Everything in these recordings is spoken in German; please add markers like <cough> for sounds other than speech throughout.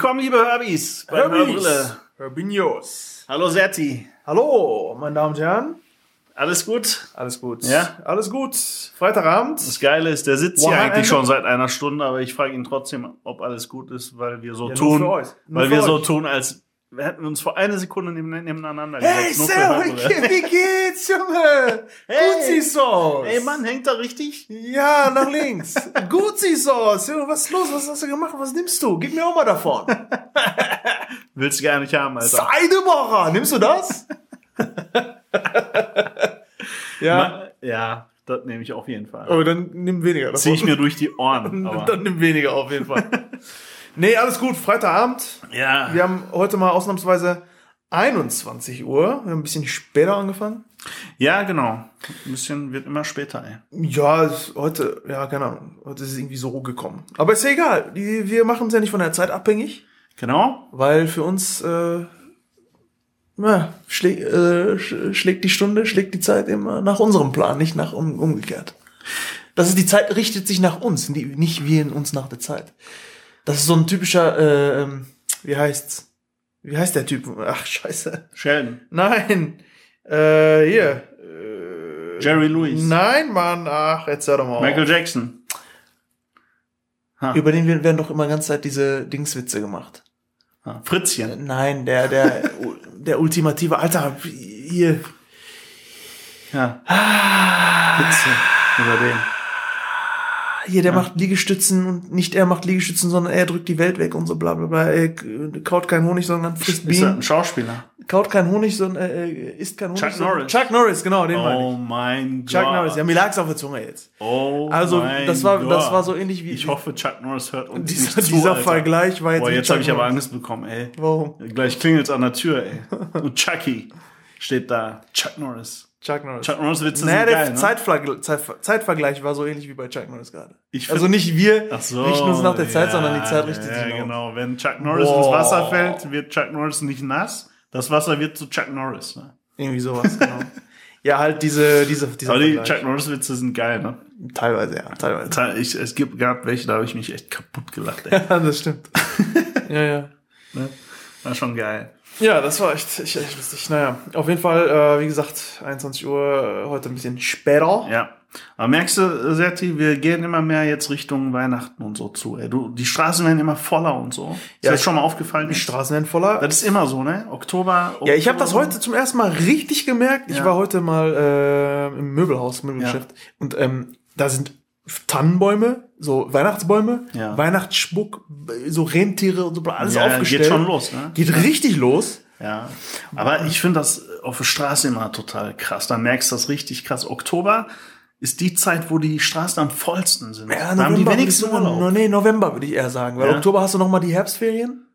Willkommen, liebe Herbis, bei Hörbrille. Herbinios. Hallo Serti. Hallo, meine Damen und Herren. Alles gut? Alles gut. Ja? Alles gut. Freitagabend. Das Geile ist, der sitzt hier Wochenende? eigentlich schon seit einer Stunde, aber ich frage ihn trotzdem, ob alles gut ist, weil wir so Ja, tun, weil wir so euch. tun, als hätten wir uns vor einer Sekunde neben- nebeneinander Hey, Servus, wie geht's, Junge? Gut siehst du aus. Ey Mann, hängt da richtig? Ja, nach links. Gut siehst du aus. Junge, was ist los? Was hast du gemacht? Was nimmst du? Gib mir auch mal davon. <laughs> Willst du gar nicht haben, Alter. Seidemacher. Nimmst du das? <laughs> ja. Ma- Ja, das nehme ich auf jeden Fall. Aber dann nimm weniger davon. Zieh ich mir durch die <laughs> Ohren. Dann nimm weniger auf jeden Fall. Nee, alles gut. Freitagabend. ja. Wir haben heute mal ausnahmsweise 21 Uhr. Wir haben ein bisschen später angefangen. ja, genau. Ein bisschen wird immer später, ey. Ja, heute, ja, keine Ahnung. Heute ist es irgendwie so gekommen. Aber ist ja egal. Wir machen es ja nicht von der Zeit abhängig, Genau. weil für uns äh, ja, schlä äh, sch- schlägt die Stunde, schlägt die Zeit immer nach unserem Plan, nicht nach um, umgekehrt. Das ist die Zeit richtet sich nach uns, nicht wir in uns nach der Zeit. Das ist so ein typischer, äh, ähm, wie heißt's? Wie heißt der Typ? Ach, scheiße. Sheldon. Nein. Äh, hier. Äh, Jerry Lewis. Nein, Mann. Ach, jetzt hör doch mal. Michael auf. Jackson. Ha. Über den werden doch immer ganze Zeit diese Dingswitze gemacht. Ha. Fritzchen. Nein, der, der, der ultimative, Alter, hier. Ja. Ah. Witze über den. Hier, der macht Liegestützen und nicht er macht Liegestützen, sondern er drückt die Welt weg und so bla bla bla. Er kaut kein Honig, sondern frisst Ist er ein Bienen. Schauspieler? Kaut kein Honig, sondern äh, äh, isst kein Honig. Chuck sondern- Norris. Chuck Norris, genau, den meine Oh ich. mein Gott. Chuck Norris, ja, mir lag's auf der Zunge jetzt. Oh Also, mein das war, Gott. das war so ähnlich wie Ich hoffe, Chuck Norris hört uns dieser, nicht zu, dieser Alter. Vergleich war jetzt. Boah, jetzt habe ich aber. Angst bekommen, ey. Warum? Gleich klingelt's an der Tür, ey. Und <laughs> Chucky steht da. Chuck Norris. Chuck Norris. Chuck Norris Witze naja, sind der geil, ne? Zeitvergleich, Zeitver Zeitvergleich war so ähnlich wie bei Chuck Norris gerade. Also nicht wir so, richten uns nach der Zeit, ja, sondern die Zeit richtet ja, sich nach genau. Wenn Chuck Norris Boah. ins Wasser fällt, wird Chuck Norris nicht nass. Das Wasser wird zu Chuck Norris. Ne? Irgendwie sowas, genau. <laughs> ja, halt diese, diese, dieser Aber die. Chuck Norris Witze sind geil, ne? Teilweise, ja, teilweise. Ich, es gibt, gab welche, da habe ich mich echt kaputt gelacht, ey. <laughs> Ja, das stimmt. <laughs> ja, ja. Ne? War schon geil. Ja, das war echt, echt, echt lustig. Naja, auf jeden Fall, äh, wie gesagt, 21 Uhr, äh, heute ein bisschen später. Ja. Aber merkst du, Serti, wir gehen immer mehr jetzt Richtung Weihnachten und so zu. Ey. Du, die Straßen werden immer voller und so. Ist Ja, ich- schon mal aufgefallen? Die Straßen werden voller. Das ist immer so, ne? Oktober. Ja, ich habe das Oktober. heute zum ersten Mal richtig gemerkt. Ich Ja. war heute mal äh, im Möbelhaus, Möbelgeschäft. Und ähm, da sind Tannenbäume, so Weihnachtsbäume, Ja. Weihnachtsschmuck, so Rentiere und so alles Ja, aufgestellt. geht schon los, ne? Geht richtig los. Ja, aber ich finde das auf der Straße immer total krass. Da merkst du das richtig krass. Oktober ist die Zeit, wo die Straßen am vollsten sind. Ja, da haben die wenigsten Urlaub. Nee, November würde ich eher sagen. Weil Ja. Oktober hast du noch mal die Herbstferien.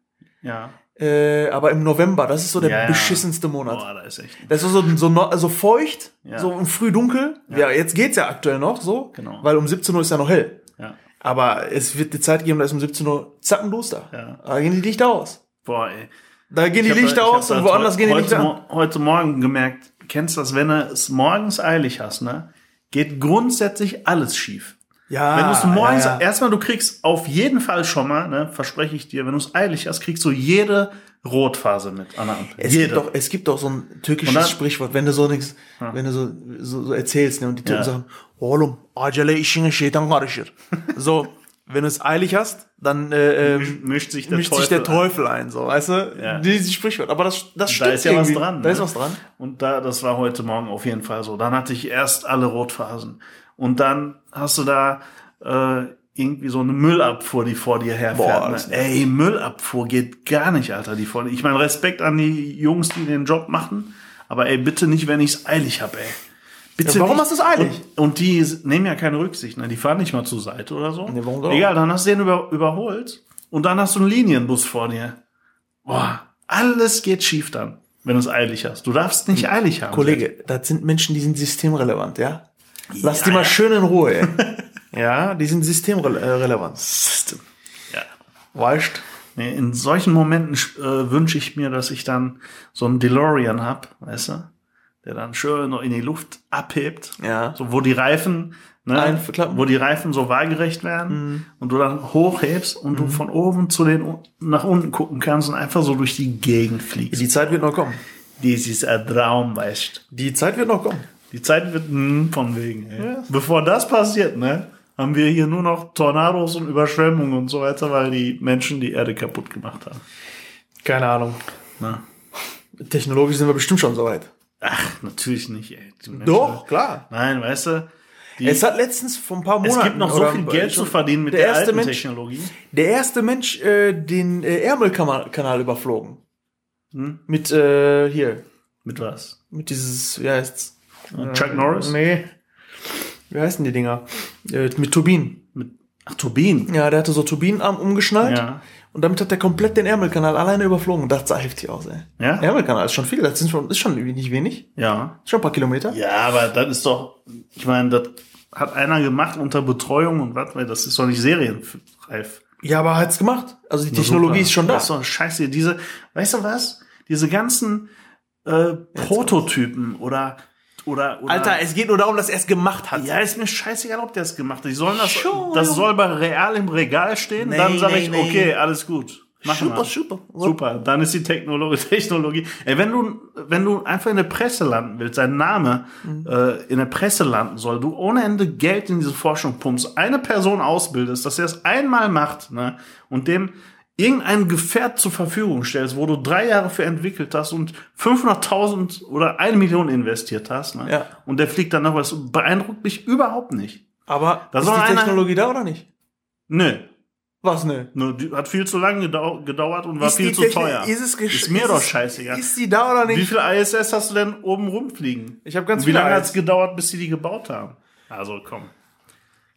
Ja. Äh, aber im November, das ist so der Ja, ja. beschissenste Monat. Boah, da ist echt. Das ist so, so, no- so feucht, Ja. so im früh dunkel. Ja. jetzt geht's ja aktuell noch so, Genau. weil um 17 Uhr ist ja noch hell. Ja. Aber es wird die Zeit geben, da ist um 17 Uhr zappenduster. Ja. Da gehen die Lichter aus. Boah, ey. Da gehen die Ich Lichter aus und woanders gehen die Lichter an. Heute Morgen gemerkt, kennst du das, wenn du es morgens eilig hast, ne? Geht grundsätzlich alles schief. Ja, Wenn du es morgens, ja, ja. erstmal, du kriegst auf jeden Fall schon mal, ne, verspreche ich dir, wenn du es eilig hast, kriegst du jede Rotphase mit an der Ampel. Es jede. gibt, doch, es gibt doch so ein türkisches dann- Sprichwort, wenn du so nichts, wenn du so, so, so erzählst, ne, und die Türken Ja. sagen, Oğlum, acele işine şeytan karışır. <laughs> so, wenn du es eilig hast, dann äh, ähm, mischt sich der mischt Teufel sich der ein. Teufel ein, so, weißt du? Ja. Dieses Sprichwort. Aber das, das stimmt Da ist ja was irgendwie. dran. Da ne? ist was dran. Und da, das war heute Morgen auf jeden Fall so. Dann hatte ich erst alle Rotphasen. Und dann hast du da äh, irgendwie so eine Müllabfuhr, die vor dir herfährt. Boah, ne? Ey, Müllabfuhr geht gar nicht, Alter, die vor. Ich meine, Respekt an die Jungs, die den Job machen. Aber ey, bitte nicht, wenn ich's eilig hab, ey. Bitte Ja, warum nicht. hast du's eilig? Und, und die nehmen ja keine Rücksicht, ne? Die fahren nicht mal zur Seite oder so. Nee, warum? Egal, dann hast du den über, überholt und dann hast du einen Linienbus vor dir. Boah, alles geht schief dann, wenn du es eilig hast. Du darfst nicht eilig haben. Kollege, das sind Menschen, die sind systemrelevant, ja? Lass Ja, die mal ja. schön in Ruhe, <laughs> ja, die sind systemrelevant. Ja. Weißt Nee, in solchen Momenten äh, wünsche ich mir, dass ich dann so einen DeLorean hab, weißt du? Der dann schön noch in die Luft abhebt. Ja. So, wo die Reifen ne, wo die Reifen so waagerecht werden und du dann hochhebst und du von oben zu den nach unten gucken kannst und einfach so durch die Gegend fliegst. Die Zeit wird noch kommen. Dies ist ein Traum, weißt Die Zeit wird noch kommen. Die Zeit wird hm, von wegen. Ey. Bevor das passiert, ne, haben wir hier nur noch Tornados und Überschwemmungen und so weiter, weil die Menschen die Erde kaputt gemacht haben. Keine Ahnung. Na. Technologisch sind wir bestimmt schon soweit. Ach, natürlich nicht, ey. Doch, klar. Nein, weißt du, Es hat letztens vor ein paar Monaten. es gibt noch so viel Geld zu verdienen mit der der, alten Mensch- Technologie. Der erste Mensch, äh, den äh, Ärmelkanal überflogen. Hm? Mit, äh, hier. Mit was? Mit dieses, wie heißt's? Chuck Norris? Nee. Wie heißen die Dinger? Äh, mit Turbinen. Mit, ach, Turbinen. Ja, der hatte so Turbinenarm umgeschnallt. Ja. Und damit hat er komplett den Ärmelkanal alleine überflogen. Das sah heftig aus, ey. Ja? Ärmelkanal ist schon viel. Das sind schon, ist schon nicht wenig. Ja. Ist schon ein paar Kilometer. Ja, aber das ist doch, ich meine, das hat einer gemacht unter Betreuung und was, weil das ist doch nicht serienreif. Ja, aber er hat's gemacht. Also die Technologie Super. ist schon da. Das ist doch scheiße. Diese, weißt du was? Diese ganzen äh, Prototypen oder, oder, oder. Alter, es geht nur darum, dass er es gemacht hat. ja, ist mir scheißegal, ob der es gemacht hat. Die sollen das, Schon, das soll bei real im Regal stehen. Nee, dann sage nee, ich, nee. okay, alles gut. Machen super, wir. super. Super, dann ist die Technologie, <laughs> Technologie. Ey, wenn du, wenn du einfach in der Presse landen willst, dein Name Mhm. äh, in der Presse landen soll, du ohne Ende Geld in diese Forschung pumpst, eine Person ausbildest, dass er es einmal macht, ne, und dem irgendein Gefährt zur Verfügung stellst, wo du drei Jahre für entwickelt hast und 500.000 oder eine Million investiert hast, ne, Ja. und der fliegt dann noch was, beeindruckt mich überhaupt nicht. Aber Da ist die einer- Technologie da oder nicht? Nö. Was, ne? Nur, die hat viel zu lange gedau gedauert und war Ist viel zu Technik- teuer. Ist, es Ist mir ist doch scheißegal. Ist die da oder nicht? Wie viel ISS hast du denn oben rumfliegen? Ich hab ganz Und Wie lange ISS. hat es gedauert, bis sie die gebaut haben? Also komm.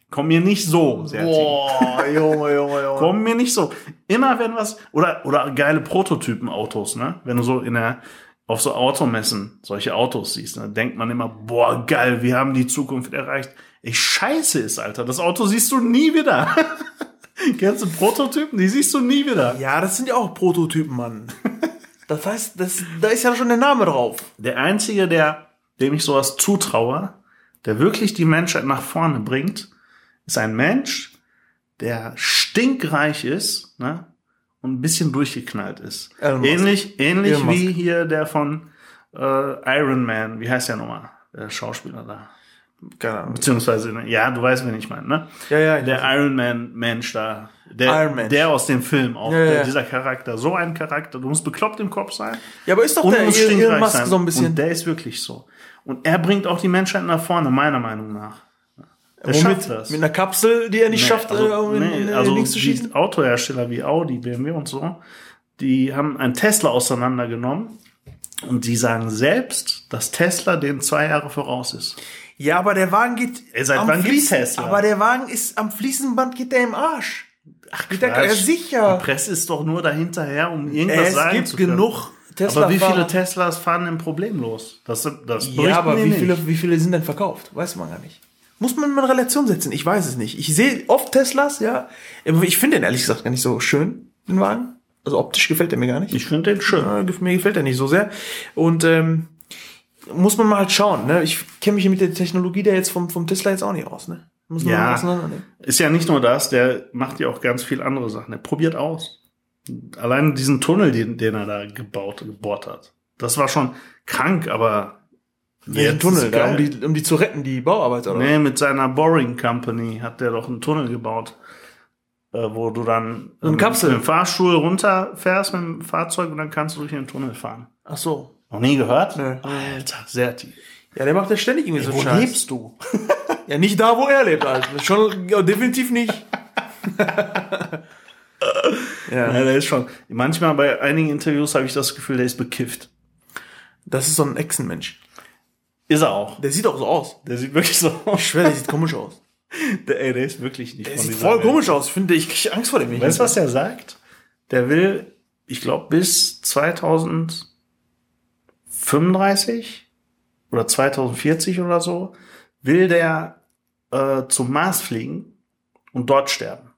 Komm mir nicht so, Sertin. Boah, Junge, Junge, Junge. <laughs> Komm mir nicht so. Immer wenn was, oder, oder geile Prototypen-Autos, ne? Wenn du so in der, auf so Automessen solche Autos siehst, ne? denkt man immer, boah, geil, wir haben die Zukunft erreicht. Ich scheiße ist, Alter. Das Auto siehst du nie wieder. <laughs> Kennst du Prototypen? Die siehst du nie wieder. Ja, das sind ja auch Prototypen, Mann. Das heißt, das, da ist ja schon der Name drauf. Der einzige, der, dem ich sowas zutraue, der wirklich die Menschheit nach vorne bringt, ist ein Mensch, der stinkreich ist, ne? Und ein bisschen durchgeknallt ist. Elon. Ähnlich, ähnlich Elon wie hier der von äh, Iron Man, wie heißt der nochmal? Der Schauspieler da. Keine Ahnung. Beziehungsweise, ja, du weißt, wen ich meine, ne? Ja, ja, Der Iron Man Mensch da. Der, Iron Man. der aus dem Film auch. Ja, der, ja. Dieser Charakter. So ein Charakter. Du musst bekloppt im Kopf sein. Ja, aber ist doch der Elon Musk sein. so ein bisschen. Und der ist wirklich so. Und er bringt auch die Menschheit nach vorne, meiner Meinung nach. Schafft das. Mit einer Kapsel, die er nicht Nee, schafft, also, äh, um in, nee, in, in also links zu die schießen. Autohersteller wie Audi, BMW und so, die haben einen Tesla auseinandergenommen und die sagen selbst, dass Tesla den zwei Jahre voraus ist. Ja, aber der Wagen geht. Ey, seit am wann Fließen- Tesla? Aber der Wagen ist am Fliesenband geht der im Arsch. Ach, Geht der, ja, sicher. Die Presse ist doch nur dahinterher, um irgendwas Es sagen gibt zu können. genug Tesla. Aber wie viele Teslas fahren denn problemlos? Das, das Ja, aber wie viele, wie viele sind denn verkauft? Weiß man gar nicht. Muss man mal in Relation setzen? Ich weiß es nicht. Ich sehe oft Teslas, ja. Aber Ich finde den ehrlich gesagt gar nicht so schön, den Wagen. Also optisch gefällt er mir gar nicht. Ich finde den schön. Ja, mir gefällt er nicht so sehr. Und ähm, muss man mal halt schauen. Ne? Ich kenne mich mit der Technologie der jetzt vom, vom Tesla jetzt auch nicht aus. Ne? Muss man Ja. mal auseinandernehmen. Ist ja nicht nur das, der macht ja auch ganz viel andere Sachen. Er probiert aus. Allein diesen Tunnel, den, den er da gebaut, gebohrt hat. Das war schon krank, aber Welchen Tunnel? Da, um, die, um die zu retten, die Bauarbeiter, oder? Nee, mit seiner Boring Company hat der doch einen Tunnel gebaut, äh, wo du dann So ähm, Kapsel. mit dem Fahrstuhl runterfährst mit dem Fahrzeug und dann kannst du durch den Tunnel fahren. Ach so. Noch nie gehört? Nee. Alter, sehr tief. Ja, der macht ja ständig irgendwie so Wo Scheiß. lebst du? <laughs> Ja, nicht da, wo er lebt, Alter. Schon, ja, definitiv nicht. <laughs> Ja, ja, der ist schon. Manchmal bei einigen Interviews habe ich das Gefühl, der ist bekifft. das ist so ein Echsenmensch. Ist er auch. Der sieht auch so aus. Der sieht wirklich so aus. Ich schwöre, der sieht komisch aus. Der, ey, der ist wirklich nicht Der sieht voll Welt. komisch aus. Ich finde, ich kriege Angst vor dem. Weißt du, was er sagt? Der will, ich glaube, bis 2035 oder 2040 oder so, will der äh, zum Mars fliegen und dort sterben.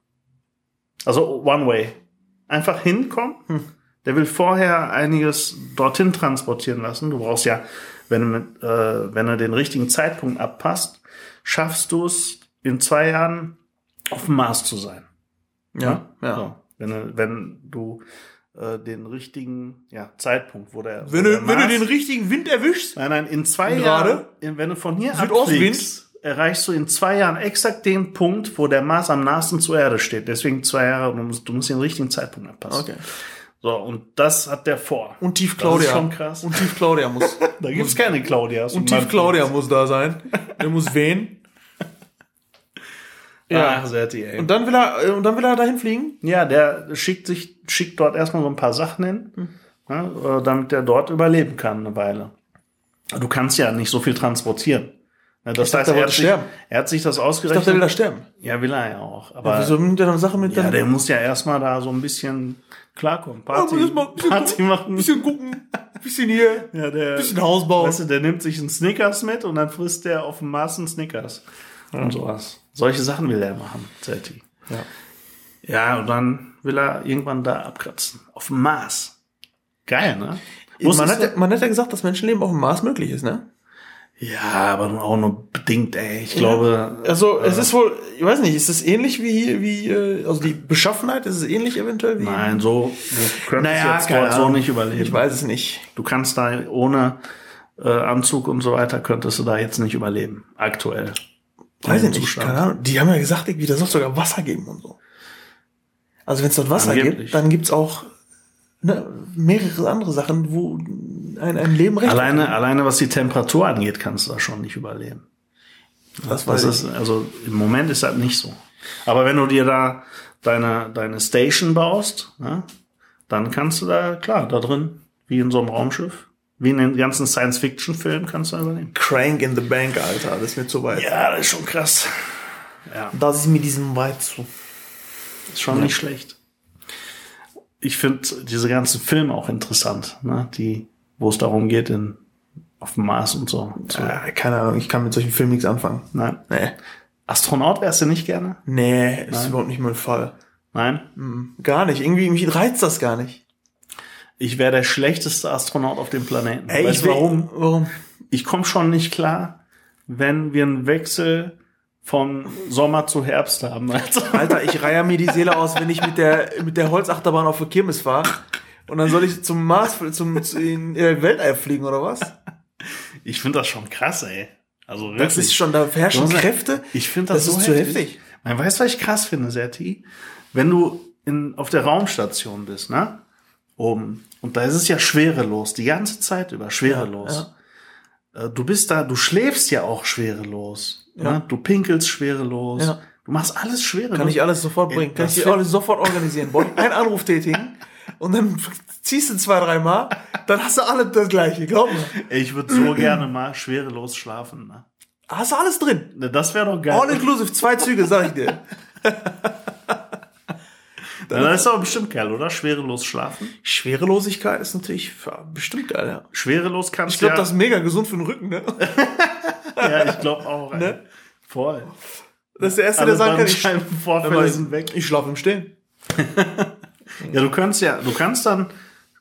Also One Way. Einfach hinkommen. Der will vorher einiges dorthin transportieren lassen. Du brauchst ja, wenn äh, wenn du den richtigen Zeitpunkt abpasst, schaffst du es in zwei Jahren auf dem Mars zu sein. Ja, ja. So, wenn, du- wenn du äh, den richtigen ja, Zeitpunkt, wo der, Wenn wo der du, wenn du Mars- den richtigen Wind erwischst, Nein, nein, in zwei? Jahren, wenn du von hier abfliegst, erreichst du in zwei Jahren exakt den Punkt, wo der Mars am nahesten zur Erde steht. Deswegen zwei Jahre, du musst, du musst den richtigen Zeitpunkt anpassen. Okay. So, und das hat der vor. und Tief Das Claudia. ist schon krass. Und Tief Claudia muss. <laughs> Da gibt's keine Claudias. Und Tief Claudia muss da sein. <laughs> Der muss wehen. Ja, Serti, ey. Und dann will er, äh, und dann will er dahin fliegen? Ja, der schickt sich, schickt dort erstmal so ein paar Sachen hin, Hm. ja, äh, damit der dort überleben kann eine Weile. Du kannst ja nicht so viel transportieren. Ja, Das dachte, heißt, er er hat, sich, sterben. er hat sich das Ich ausgerechnet. dachte, er will da sterben. ja, will er ja auch. Aber Wieso nimmt er dann Sache mit ja, dann- der muss ja erstmal da so ein bisschen klarkommen. Party, erst mal ein bisschen Party gucken. machen. Bisschen gucken, bisschen hier, ja, der, bisschen Haus bauen. Weißt du, der nimmt sich einen Snickers mit und dann frisst der auf dem Mars einen Snickers. Und sowas. Solche Sachen will er machen, Zelti. Ja. Ja, und dann will er irgendwann da abkratzen. Auf dem Mars. Geil, ne? Man hat, ja- man hat ja gesagt, dass Menschenleben auf dem Mars möglich ist, ne? Ja, aber auch nur bedingt, ey. Ich glaube. Also, äh, es ist wohl, ich weiß nicht, ist es ähnlich wie hier, wie, äh, also die Beschaffenheit, ist es ähnlich eventuell wie? Nein, so, Naja, jetzt keine so nicht überleben. Ich weiß es nicht. Du kannst da ohne äh, Anzug und so weiter, könntest du da jetzt nicht überleben. Aktuell. Weiß ich nicht, keine Ahnung. Die haben ja gesagt, irgendwie, da soll es sogar Wasser geben und so. Also wenn es dort Wasser Angeblich. gibt, dann gibt's auch ne, mehrere andere Sachen, wo ein, ein Leben recht Alleine, alleine was die Temperatur angeht, kannst du da schon nicht überleben. Das Das ist, also im Moment ist das nicht so. Aber wenn du dir da deine, deine Station baust, ne, dann kannst du da, klar, da drin, wie in so einem Raumschiff, wie in den ganzen Science-Fiction-Filmen kannst du da überleben. Crank in the Bank, Alter, das ist mir zu weit. Ja, das ist schon krass. Ja, Das ist mir diesem weit zu. ist schon nicht schlecht. Ich finde diese ganzen Filme auch interessant, ne, die, wo es darum geht, in, auf dem Mars und so. so. Äh, keine Ahnung, ich kann mit solchen Filmen nichts anfangen. Nein. Nee. Astronaut wärst du nicht gerne? Nee, ist überhaupt nicht mein Fall. Nein. Gar nicht. Irgendwie, mich reizt das gar nicht. Ich wäre der schlechteste Astronaut auf dem Planeten. Ey, weißt ich will- warum? Warum? Ich komme schon nicht klar, wenn wir einen Wechsel von Sommer zu Herbst haben. <laughs> Also, Alter, ich reihe mir die Seele aus, wenn ich mit der, mit der Holzachterbahn auf der Kirmes fahre. Und dann soll ich zum Mars, zum, zu in äh, Weltall fliegen, oder was? ich finde das schon krass, ey. Also Das ist schon, da herrschen ist- Kräfte. Ich finde das, Das so ist zu heftig. heftig. Man weiß, was ich krass finde, Serti. Wenn du in, auf der Raumstation bist, ne? Oben. Und da ist es ja schwerelos, die ganze Zeit über schwerelos. Äh, Du bist da, du schläfst ja auch schwerelos. Ja. Ne? Du pinkelst schwerelos. Ja. Du machst alles schwerelos. Kann ich alles sofort bringen. Kann das ich alles sofort organisieren. Einen Anruf tätigen. Und dann ziehst du zwei, dreimal. Dann hast du alle das Gleiche. Glaub mir. Ey, Ich würde so gerne mal schwerelos schlafen. Ne? Hast du alles drin. Ne, Das wäre doch geil. All inclusive. Zwei Züge, sag ich dir. <laughs> Na, das ist aber bestimmt geil, oder? Schwerelos schlafen. Schwerelosigkeit ist natürlich ja, bestimmt geil, ja. Schwerelos kannst Ich glaube, ja, das ist mega gesund für den Rücken, ne? <laughs> ja, ich glaube auch. ey. Ne? Voll. Das ist der Erste, Alle der sagen kann, ich, sind weg. ich schlafe im Stehen. <laughs> Ja, du kannst ja, du kannst dann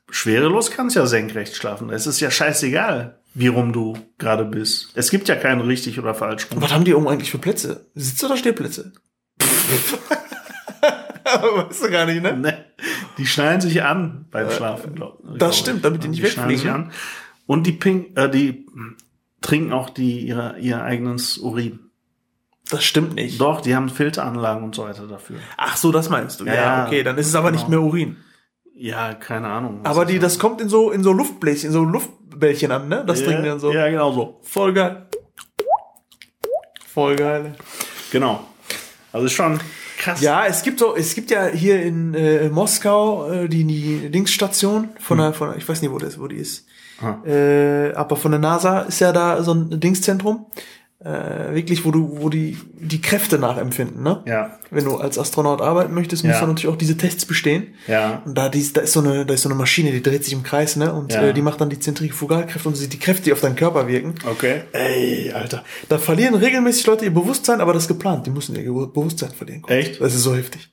schwerelos kannst ja senkrecht schlafen. Es ist ja scheißegal, wie rum du gerade bist. Es gibt ja keinen richtig oder falsch rum. Was haben die oben eigentlich für Plätze? Sitz- oder Stehplätze? <laughs> weißt du gar nicht, ne? Ne? Die schnallen sich an beim Schlafen, glaub, das stimmt, damit die nicht schnallen sich wegfliegen. an. Und die pink, äh, die trinken auch die ihre, ihr eigenes Urin. Das stimmt nicht. Doch, die haben Filteranlagen und so weiter dafür. Ach so, das meinst du. Ja, Ja, okay, dann ist es aber nicht Genau. mehr Urin. Ja, keine Ahnung. Aber das die, das kommt in so, in so Luftbläschen, in so Luftbällchen an, ne? Das trinken die dann so. Ja, genau so. Voll geil. Voll geil. Genau. Also ist schon krass. Ja, es gibt so, es gibt ja hier in äh, Moskau äh, die, die Dingsstation von der, von der, ich weiß nicht, wo das, wo die ist. Ah. Äh, aber von der NASA ist ja da so ein Dingszentrum. Äh, wirklich, wo du, wo die, die Kräfte nachempfinden, ne? Ja, Wenn du als Astronaut arbeiten möchtest, musst Ja. du natürlich auch diese Tests bestehen. ja. Und da, dies, da ist so eine, da ist so eine Maschine, die dreht sich im Kreis, ne? Und Ja. äh, die macht dann die Zentrifugalkräfte und sieht die Kräfte, die auf deinen Körper wirken. Okay. Ey, Alter. Da verlieren regelmäßig Leute ihr Bewusstsein, aber das ist geplant. Die müssen ihr Bewusstsein verlieren. Echt? Das ist so heftig.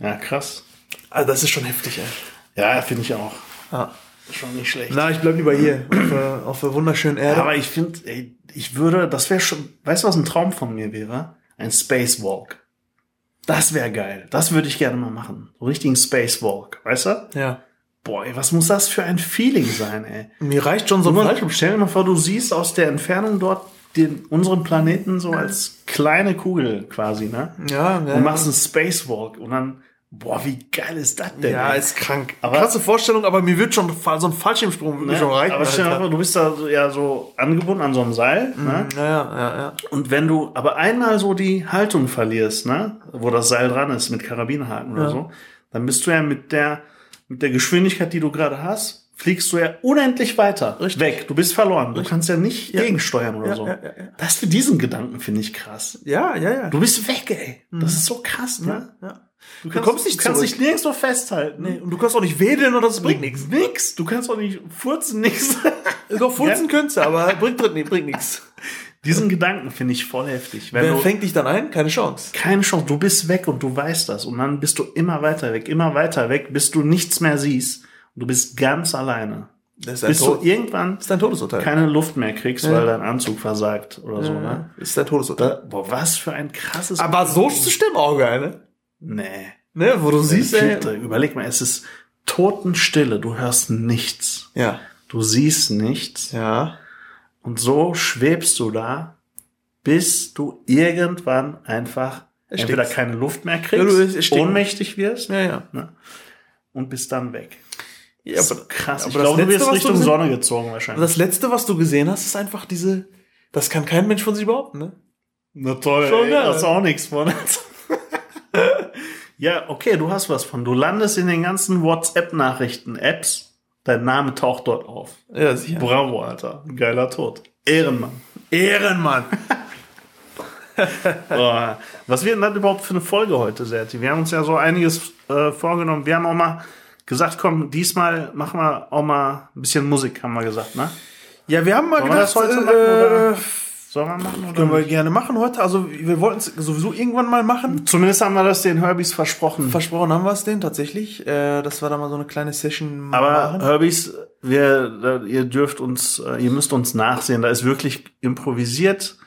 Ja, krass. Also das ist schon heftig, ey. Ja, finde ich auch. Ja. Schon nicht schlecht. Na, ich bleib lieber hier, auf, der- auf der wunderschönen Erde. Aber ich finde, ey, ich würde, das wäre schon, weißt du, was ein Traum von mir wäre? ein Spacewalk. Das wäre geil. Das würde ich gerne mal machen. So richtigen Spacewalk, weißt du? Ja. Boah, ey, was muss das für ein Feeling sein, ey? Mir reicht schon so ein Fallschirm. stell dir mal vor, du siehst aus der Entfernung dort den, unseren Planeten so als kleine Kugel quasi, ne? Ja, ja. Du machst einen Spacewalk und dann, boah, wie geil ist das denn? ja, ey? ist krank. Aber- Krasse Vorstellung, aber mir wird schon so ein Fallschirmsprung Ne? schon reichen. aber stell dir mal du bist da so, ja so angebunden an so einem Seil, ne? ja, ja, ja, ja. Und wenn du aber einmal so die Haltung verlierst, ne, wo das Seil dran ist mit Karabinerhaken oder Ja. so, dann bist du ja mit der mit der Geschwindigkeit, die du gerade hast, fliegst du ja unendlich weiter Richtig. weg. Du bist verloren. Du kannst ja nicht Ja. gegensteuern oder Ja, so. ja, ja, ja. Das für diesen Gedanken finde ich krass. Ja, ja, ja. Du bist weg, ey. Das ist so krass, ne? ja. Du, kommst nicht du kannst dich nirgendwo festhalten. Nee, und du kannst auch nicht wedeln oder das bringt nichts. Nix. Du kannst auch nicht furzen, nix. <laughs> Doch furzen Ja. könntest du, aber bringt, bringt, bringt nichts. Diesen Gedanken finde ich voll heftig. Wenn Wer du, fängt dich dann ein? Keine Chance. keine Chance, du bist weg und du weißt das. Und dann bist du immer weiter weg, immer weiter weg, bis du nichts mehr siehst. Und du bist ganz alleine. Das ist, Bis Tod, du irgendwann ist dein Todesurteil. keine Luft mehr kriegst, weil dein Anzug versagt oder so, ja, ne? ist dein Todesurteil. Da, boah, was für ein krasses. aber so zu stimmen auch geil, ne? Nee. Ne, wo du siehst, ey. Überleg mal, es ist Totenstille, du hörst nichts. Ja. Du siehst nichts. Ja. Und so schwebst du da, bis du irgendwann einfach Erstickst. entweder keine Luft mehr Ja, kriegst, du wirst ersticken. ohnmächtig wirst Ja, ja. ne? und bist dann weg. ja Das ist krass. aber ich das glaube, du Letzte, wirst was Richtung gesehen- Sonne gezogen wahrscheinlich. Das letzte, was du gesehen hast, ist einfach diese, das kann kein Mensch von sich behaupten, ne? Na toll, Schon ey, geil. hast du auch nichts von. Ja, okay, du hast was von. Du landest in den ganzen WhatsApp-Nachrichten, Apps, dein Name taucht dort auf. Ja, sicher. Bravo, Alter. Geiler Tod. Ehrenmann. Ehrenmann. <laughs> Oh, was wird denn das überhaupt für eine Folge heute, Serti? Wir haben uns ja so einiges äh, vorgenommen. Wir haben auch mal gesagt, komm, diesmal machen wir auch mal ein bisschen Musik, haben wir gesagt, ne? Ja, wir haben mal Sollen wir das gedacht, heute äh, machen? Sollen wir machen? Oder können wir nicht? gerne machen heute. Also wir wollten es sowieso irgendwann mal machen. Zumindest haben wir das den Herbies versprochen. Versprochen haben wir es denen tatsächlich, äh, dass wir da mal so eine kleine Session Aber machen. Herbies, wir, ihr dürft uns, äh, ihr müsst uns nachsehen. Da ist wirklich improvisiert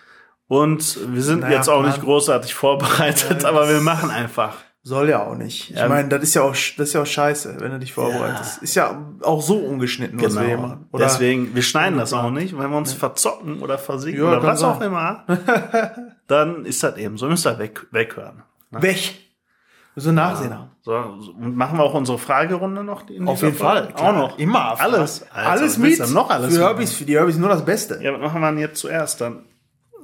und wir sind Naja, jetzt auch nicht großartig vorbereitet, Ja, aber wir das- machen einfach. Soll ja auch nicht. Ich Ja. meine, das ist ja auch das ist ja auch scheiße, wenn du dich vorbereitest. Ist ja auch so ungeschnitten, was wir hier machen. Oder Genau. Deswegen, wir schneiden das auch nicht. Wenn wir uns verzocken oder versinken Ja, oder was sein. auch immer, <laughs> dann ist das eben so. Müsst ihr weg, weghören. weg. So nachsehen. So, und machen wir auch unsere Fragerunde noch? in Auf jeden Fall. Klar. Auch noch. Immer. Alles. Alter, alles willst mit. noch alles für? Herbys, für die Herbys nur das Beste. Ja, was machen wir denn jetzt zuerst dann?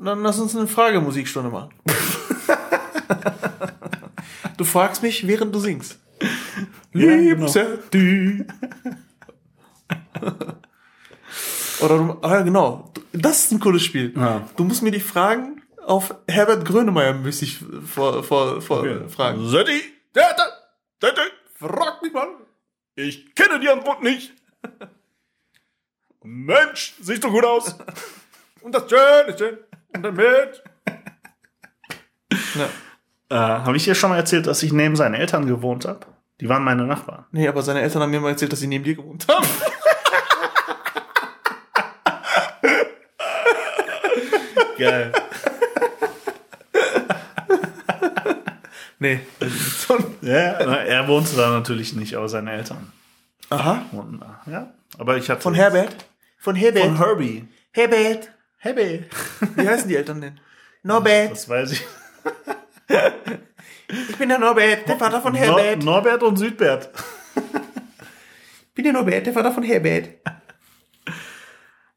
Dann lass uns eine Fragemusikstunde machen. <laughs> du fragst mich, während du singst. <laughs> Ja, Liebste die. <laughs> Oder du, ah ja, genau. Das ist ein cooles Spiel. Ja. Du musst mir die Fragen auf Herbert Grönemeyer müsste vor, vor, vor fragen. Setti, Setti, Setti, frag mich mal. Ich kenne die Antwort nicht. <laughs> Mensch, siehst du gut aus. Und das schön, ist schön. Und damit. Ja. Äh, habe ich dir schon mal erzählt, dass ich neben seinen Eltern gewohnt habe? Die waren meine Nachbarn. Nee, aber seine Eltern haben mir mal erzählt, dass sie neben dir gewohnt haben. <laughs> Geil. nee. ja, er wohnte da natürlich nicht, aber seine Eltern Aha. wohnten da. Ja, aber ich hatte Von Herbert? Von Herbert? Von Herbie. Herbert. Herbie. Wie heißen die Eltern denn? Norbert. Das weiß ich. Ich bin der Norbert, der Vater von Nor Herbert. Norbert und Südbert. Ich bin der Norbert, der Vater von Herbert.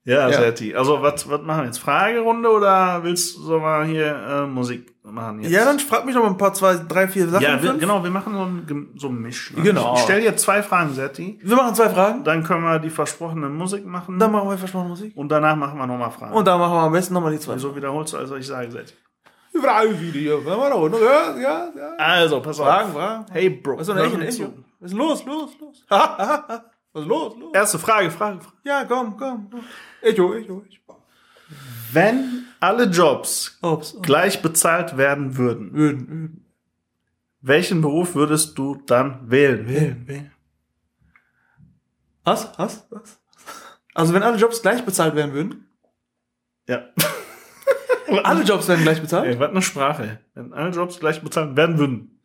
Ja, Ja. Setti. Also, was, was machen wir jetzt? Fragerunde oder willst du so mal hier äh, Musik machen jetzt? Ja, dann frag mich noch mal ein paar, zwei, drei, vier Sachen. Ja, wir, genau, wir machen so ein, so ein Misch. ne? Genau. Ich stelle dir zwei Fragen, Setti. Wir machen zwei Fragen. Dann können wir die versprochene Musik machen. Dann machen wir versprochen Musik. und danach machen wir nochmal Fragen. Und dann machen wir am besten nochmal die zwei. so wiederholst du, also ich sage, Setti. Video. Wenn wir noch, noch, ja, ja, ja. Also, pass auf. Fragen, Fragen. Hey, Bro. Was ist denn. Was ist los, los, los? <laughs> Was ist los, los? Erste Frage, Frage, Frage. Ja, komm, komm. Echo, Echo, Echo. Wenn alle Jobs Ups. gleich bezahlt werden würden, Würden, würden. welchen Beruf würdest du dann wählen? Wählen, wählen. Was? Was? Was? Also wenn alle Jobs gleich bezahlt werden würden? Ja. <laughs> Alle Jobs werden gleich bezahlt? Ey, was eine Sprache. Wenn alle Jobs gleich bezahlt werden würden.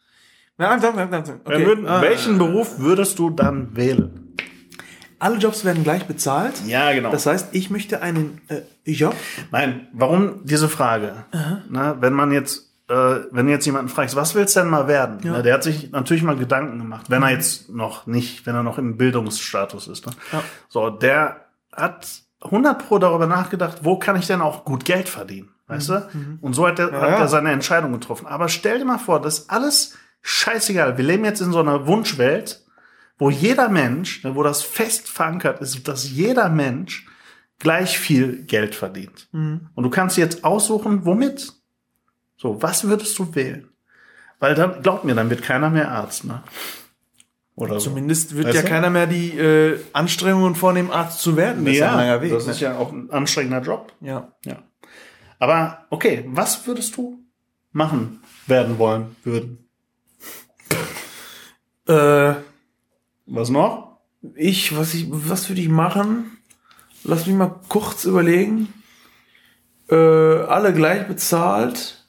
Ja, langsam, langsam. Werden würden Ah. welchen Beruf würdest du dann wählen? Alle Jobs werden gleich bezahlt. Ja, genau. Das heißt, ich möchte einen äh, Job. Nein, warum diese Frage? Na, wenn man jetzt, äh, wenn du jetzt jemanden fragst, was willst du denn mal werden? Ja. Na, der hat sich natürlich mal Gedanken gemacht, wenn er jetzt noch nicht, wenn er noch im Bildungsstatus ist. Ne? Ja. So, der hat 100 pro darüber nachgedacht, wo kann ich denn auch gut Geld verdienen? Weißt du? Und so hat er, hat ja. er seine Entscheidung getroffen. Aber stell dir mal vor, das ist alles scheißegal. Wir leben jetzt in so einer Wunschwelt, wo jeder Mensch, ne, wo das fest verankert ist, dass jeder Mensch gleich viel Geld verdient. Und du kannst jetzt aussuchen, womit. So, was würdest du wählen? Weil dann, glaub mir, dann wird keiner mehr Arzt, ne? Oder so. Zumindest wird Weißt ja du? keiner mehr die äh, Anstrengungen vornehmen, Arzt zu werden. Das ist ja ein langer Weg. das ne? ist ja auch ein anstrengender Job. ja. Ja. Aber okay, was würdest du machen, werden wollen, würden? Äh, Was noch? ich, was ich, was würde ich machen? Lass mich mal kurz überlegen. Äh, alle gleich bezahlt.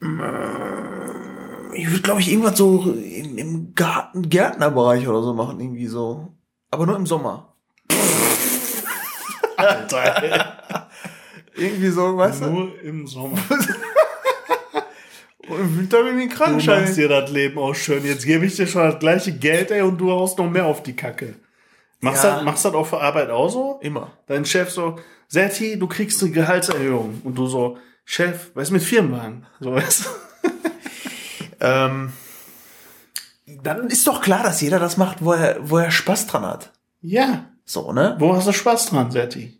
Äh, Ich würde, glaube ich, irgendwas so im, im Garten, Gärtnerbereich oder so machen, irgendwie so. Aber nur im Sommer. <laughs> Alter, Irgendwie so, weißt du? nur im Sommer. <laughs> Und im Winter bin ich Du Krankenschein. machst dir das Leben auch schön. Jetzt gebe ich dir schon das gleiche Geld, ey, und du haust noch mehr auf die Kacke. Machst Ja. das, machst das auch für Arbeit auch so? Immer. Dein Chef so, Serti, du kriegst eine Gehaltserhöhung. Und du so, Chef, was ist mit Firmenwagen? So, weißt du? <laughs> Ähm, dann ist doch klar, dass jeder das macht, wo er, wo er Spaß dran hat. Ja. So, ne? Wo hast du Spaß dran, Serti?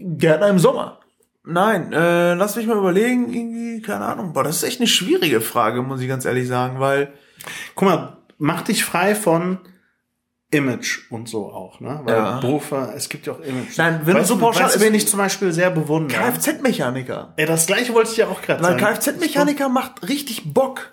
Gärtner im Sommer. Nein, äh, lass mich mal überlegen, irgendwie, keine Ahnung. Boah, das ist echt eine schwierige Frage, muss ich ganz ehrlich sagen, weil, Guck mal, mach dich frei von Image und so auch, ne? Weil Ja. Berufe, es gibt ja auch Image. Nein, wenn du weißt so pauschal- weißt, du, wen ich zum Beispiel sehr bewundere. Kfz-Mechaniker. Ey, das gleiche wollte ich ja auch gerade sagen. Kfz-Mechaniker macht richtig Bock.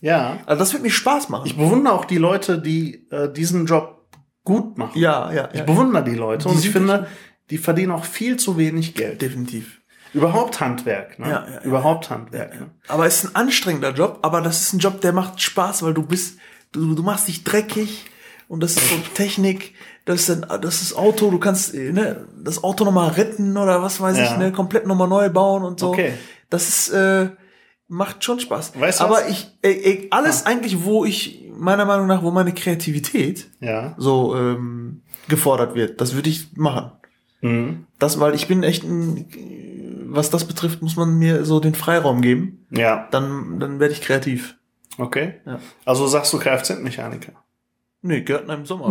Ja. Also das wird mir Spaß machen. Ich bewundere auch die Leute, die äh, diesen Job gut machen. ja, ja, Ich ja. bewundere die Leute Die und ich finde, die verdienen auch viel zu wenig Geld. Definitiv. Überhaupt Handwerk, ne? Ja, ja, ja. Überhaupt Handwerk. Ne? Aber es ist ein anstrengender Job, aber das ist ein Job, der macht Spaß, weil du bist, du, du machst dich dreckig und das ist so Technik, das ist, ein, das ist Auto, du kannst äh, ne, das Auto nochmal retten oder was weiß ich, ne, komplett nochmal neu bauen und so. Okay. Das ist, äh, macht schon Spaß. Weißt du aber was? ich, äh, äh, alles eigentlich, wo ich, meiner Meinung nach, wo meine Kreativität Ja. so ähm, gefordert wird, das würde ich machen. Mhm. Das, weil ich bin echt ein, was das betrifft, muss man mir so den Freiraum geben. Ja. Dann, dann werde ich kreativ. Okay. Ja. Also sagst du Kfz-Mechaniker. Nee, Gärtner im Sommer.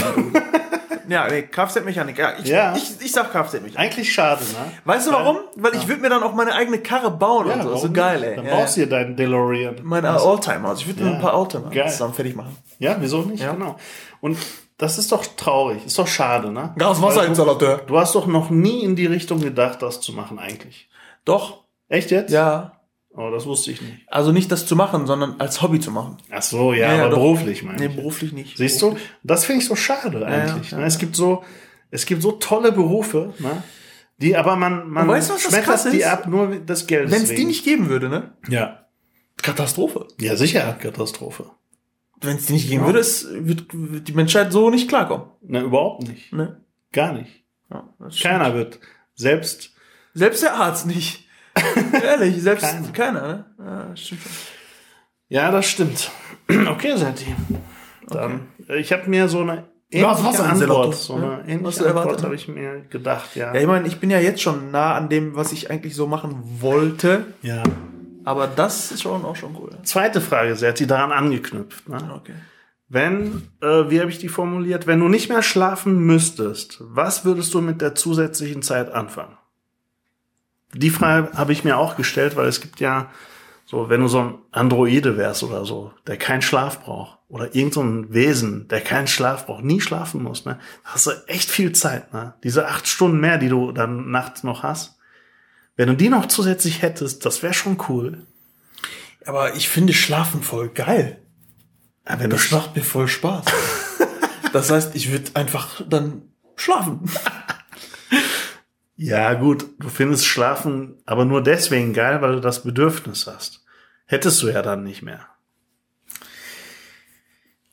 <laughs> ja, nee, Kfz-Mechanik. Ja, ich, Ja. ich, ich sag Kfz-Mechanik. Eigentlich schade, ne? Weißt du warum? Weil ich würde mir dann auch meine eigene Karre bauen und so. So geil, ey. Dann ja, baust du ja. dir deinen DeLorean. Meine Oldtimer. Also ich würde mir Ja. ein paar Oldtimer Geil. zusammen fertig machen. Ja, wieso nicht? Ja. Genau. Und das ist doch traurig, ist doch schade, ne? Gaswasserinstallateur. Du hast doch noch nie in die Richtung gedacht, das zu machen eigentlich. Doch, Echt jetzt? ja. Oh, das wusste ich nicht. Also nicht das zu machen, sondern als Hobby zu machen. Ach so, ja, Ja, ja, aber doch. beruflich meine Nee, ich. beruflich nicht. Siehst du? Das finde ich so schade eigentlich. ja, ne? Es gibt so, es gibt so tolle Berufe, ne? Die aber man, man Und weißt was das schmettert die ist? ab nur des Geldes Wenn es die nicht geben würde, ne? Ja. Katastrophe. Ja, sicher, Katastrophe. Wenn es die nicht geben würde, es wird, wird die Menschheit so nicht klarkommen. Na, überhaupt nicht. Ne? Gar nicht. Ja. Keiner wird selbst Selbst der Arzt nicht. <laughs> Ehrlich, selbst Keiner. keiner, ne? Ja, das stimmt. Ja, das stimmt. <clears throat> Okay, Santi. Dann, äh, ich habe mir so eine Ja, ähnliche Wasser Antwort, so Ja, eine hast ähnliche du erwartet, Antwort habe ich mir gedacht, ja. Ja, ich meine, ich bin ja jetzt schon nah an dem, was ich eigentlich so machen wollte. ja. Aber das ist schon auch schon cool. Zweite Frage, sie hat sie daran angeknüpft. Ne? Okay. Wenn, äh, wie habe ich die formuliert, wenn du nicht mehr schlafen müsstest, was würdest du mit der zusätzlichen Zeit anfangen? Die Frage habe ich mir auch gestellt, weil es gibt ja so, wenn du so ein Androide wärst oder so, der keinen Schlaf braucht, oder irgend so ein Wesen, der keinen Schlaf braucht, nie schlafen muss, ne, hast du echt viel Zeit, ne? Diese acht Stunden mehr, die du dann nachts noch hast, wenn du die noch zusätzlich hättest, das wäre schon cool. Aber ich finde Schlafen voll geil. Du Das macht mir voll Spaß. <laughs> das heißt, ich würde einfach dann schlafen. Ja, gut, du findest Schlafen aber nur deswegen geil, weil du das Bedürfnis hast. Hättest du ja dann nicht mehr.